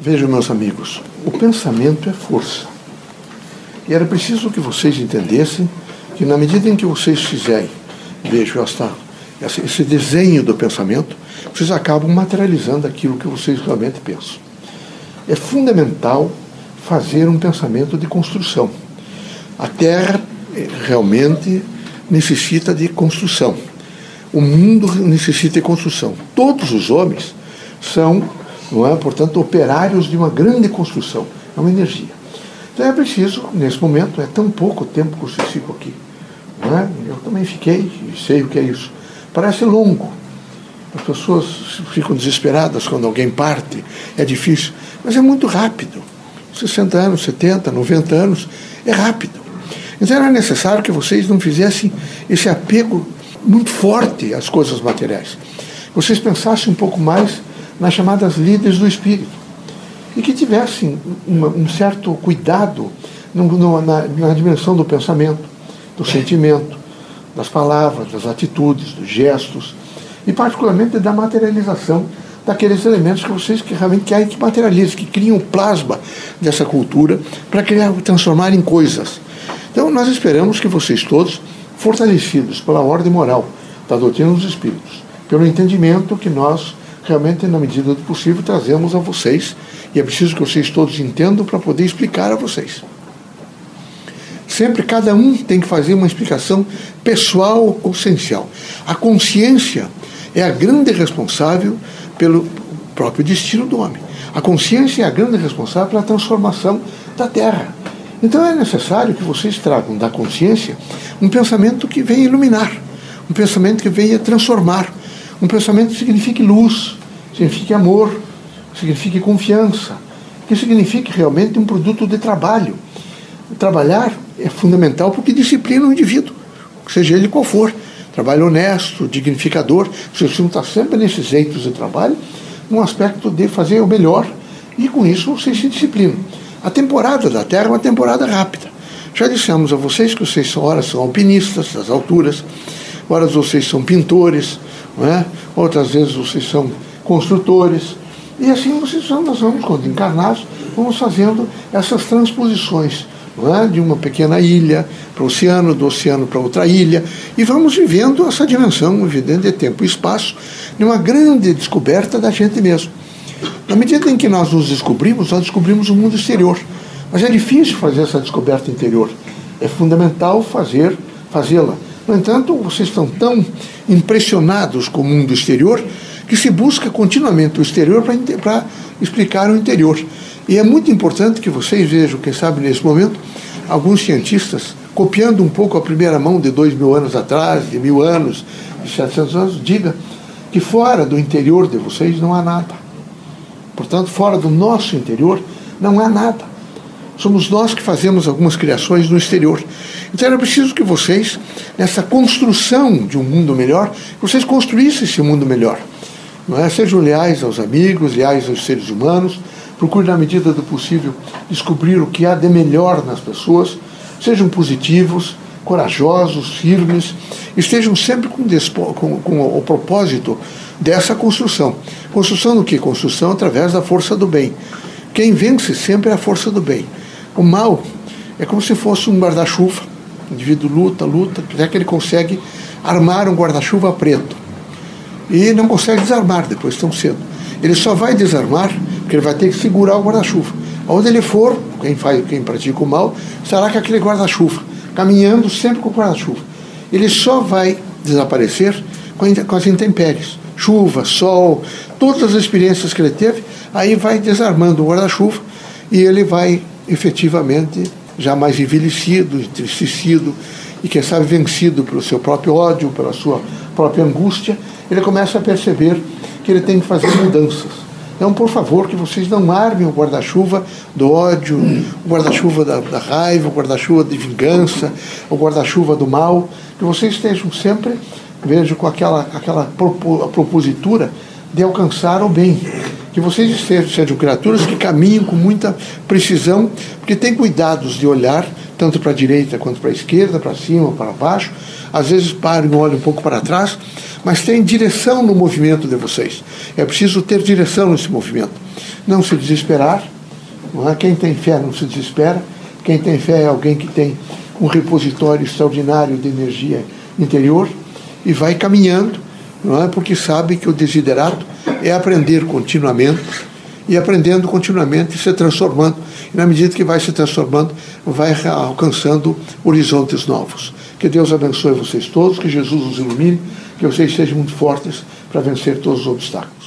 Vejam, meus amigos, o pensamento é força. E era preciso que vocês entendessem que, na medida em que vocês fizerem, vejam esta, esse desenho do pensamento, vocês acabam materializando aquilo que vocês realmente pensam. É fundamental fazer um pensamento de construção. A Terra eh, realmente necessita de construção. O mundo necessita de construção. Todos os homens são, não é, portanto, operários de uma grande construção. É uma energia. Então é preciso, nesse momento, é tão pouco tempo que vocês ficam aqui. Não é? Eu também fiquei e sei o que é isso. Parece longo. As pessoas ficam desesperadas quando alguém parte, é difícil, mas é muito rápido. 60 anos, 70, 90 anos, é rápido. Então era necessário que vocês não fizessem esse apego muito forte às coisas materiais. Vocês pensassem um pouco mais nas chamadas líderes do espírito e que tivessem uma, um certo cuidado no, no, na, na dimensão do pensamento, do sentimento, das palavras, das atitudes, dos gestos e particularmente da materialização daqueles elementos que vocês que realmente querem que materializem, que criam o plasma dessa cultura para criar, transformar em coisas. Então nós esperamos que vocês todos, fortalecidos pela ordem moral da doutrina dos espíritos, pelo entendimento que nós realmente, na medida do possível, trazemos a vocês, e é preciso que vocês todos entendam para poder explicar a vocês. Sempre cada um tem que fazer uma explicação pessoal ou essencial. A consciência é a grande responsável pelo próprio destino do homem. A consciência é a grande responsável pela transformação da Terra. Então é necessário que vocês tragam da consciência um pensamento que venha iluminar, um pensamento que venha transformar, um pensamento que signifique luz, signifique amor, signifique confiança, que signifique realmente um produto de trabalho. Trabalhar é fundamental porque disciplina o indivíduo, seja ele qual for. Trabalho honesto, dignificador, você está sempre nesses eitos de trabalho, num aspecto de fazer o melhor, e com isso você se disciplina. A temporada da Terra é uma temporada rápida. Já dissemos a vocês que vocês horas são alpinistas das alturas, horas vocês são pintores, é? outras vezes vocês são construtores. E assim nós vamos, quando encarnados, vamos fazendo essas transposições é? de uma pequena ilha para o oceano, do oceano para outra ilha, e vamos vivendo essa dimensão, evidente, de tempo e espaço, de uma grande descoberta da gente mesmo. Na medida em que nós nos descobrimos, nós descobrimos o mundo exterior. Mas é difícil fazer essa descoberta interior. É fundamental fazer, fazê-la. No entanto, vocês estão tão impressionados com o mundo exterior que se busca continuamente o exterior para explicar o interior. E é muito importante que vocês vejam, quem sabe nesse momento, alguns cientistas, copiando um pouco a primeira mão de dois mil anos atrás, de mil anos, de 700 anos, diga que fora do interior de vocês não há nada. Portanto, fora do nosso interior não há nada. Somos nós que fazemos algumas criações no exterior. Então era preciso que vocês, nessa construção de um mundo melhor, vocês construíssem esse mundo melhor. Não é? Sejam leais aos amigos, leais aos seres humanos, procure, na medida do possível, descobrir o que há de melhor nas pessoas, sejam positivos, corajosos, firmes, estejam sempre com, com, com o propósito dessa construção. Construção do que? Construção através da força do bem. Quem vence sempre é a força do bem. O mal é como se fosse um guarda-chuva. O indivíduo luta, luta, até que ele consegue armar um guarda-chuva preto. E não consegue desarmar depois tão cedo. Ele só vai desarmar porque ele vai ter que segurar o guarda-chuva. Onde ele for, quem, faz, quem pratica o mal, estará com aquele guarda-chuva, caminhando sempre com o guarda-chuva. Ele só vai desaparecer com as intempéries. Chuva, sol, todas as experiências que ele teve, aí vai desarmando o guarda-chuva e ele vai efetivamente já mais envelhecido, entristecido e quem sabe vencido pelo seu próprio ódio, pela sua própria angústia, ele começa a perceber que ele tem que fazer mudanças. Então, por favor, que vocês não armem o guarda-chuva do ódio, o guarda-chuva da, da, raiva, o guarda-chuva de vingança, o guarda-chuva do mal, que vocês estejam sempre, vejo, com aquela, aquela propositura de alcançar o bem. Que vocês sejam, sejam criaturas que caminham com muita precisão, porque têm cuidados de olhar tanto para a direita quanto para a esquerda, para cima, para baixo. Às vezes param e olham um pouco para trás, mas tem direção no movimento de vocês. É preciso ter direção nesse movimento. não se desesperar. Não é? Quem tem fé não se desespera. Quem tem fé é alguém que tem um repositório extraordinário de energia interior e vai caminhando, não é? porque sabe que o desiderato é aprender continuamente e aprendendo continuamente e se transformando. E na medida que vai se transformando, vai alcançando horizontes novos. Que Deus abençoe vocês todos, que Jesus os ilumine, que vocês sejam muito fortes para vencer todos os obstáculos.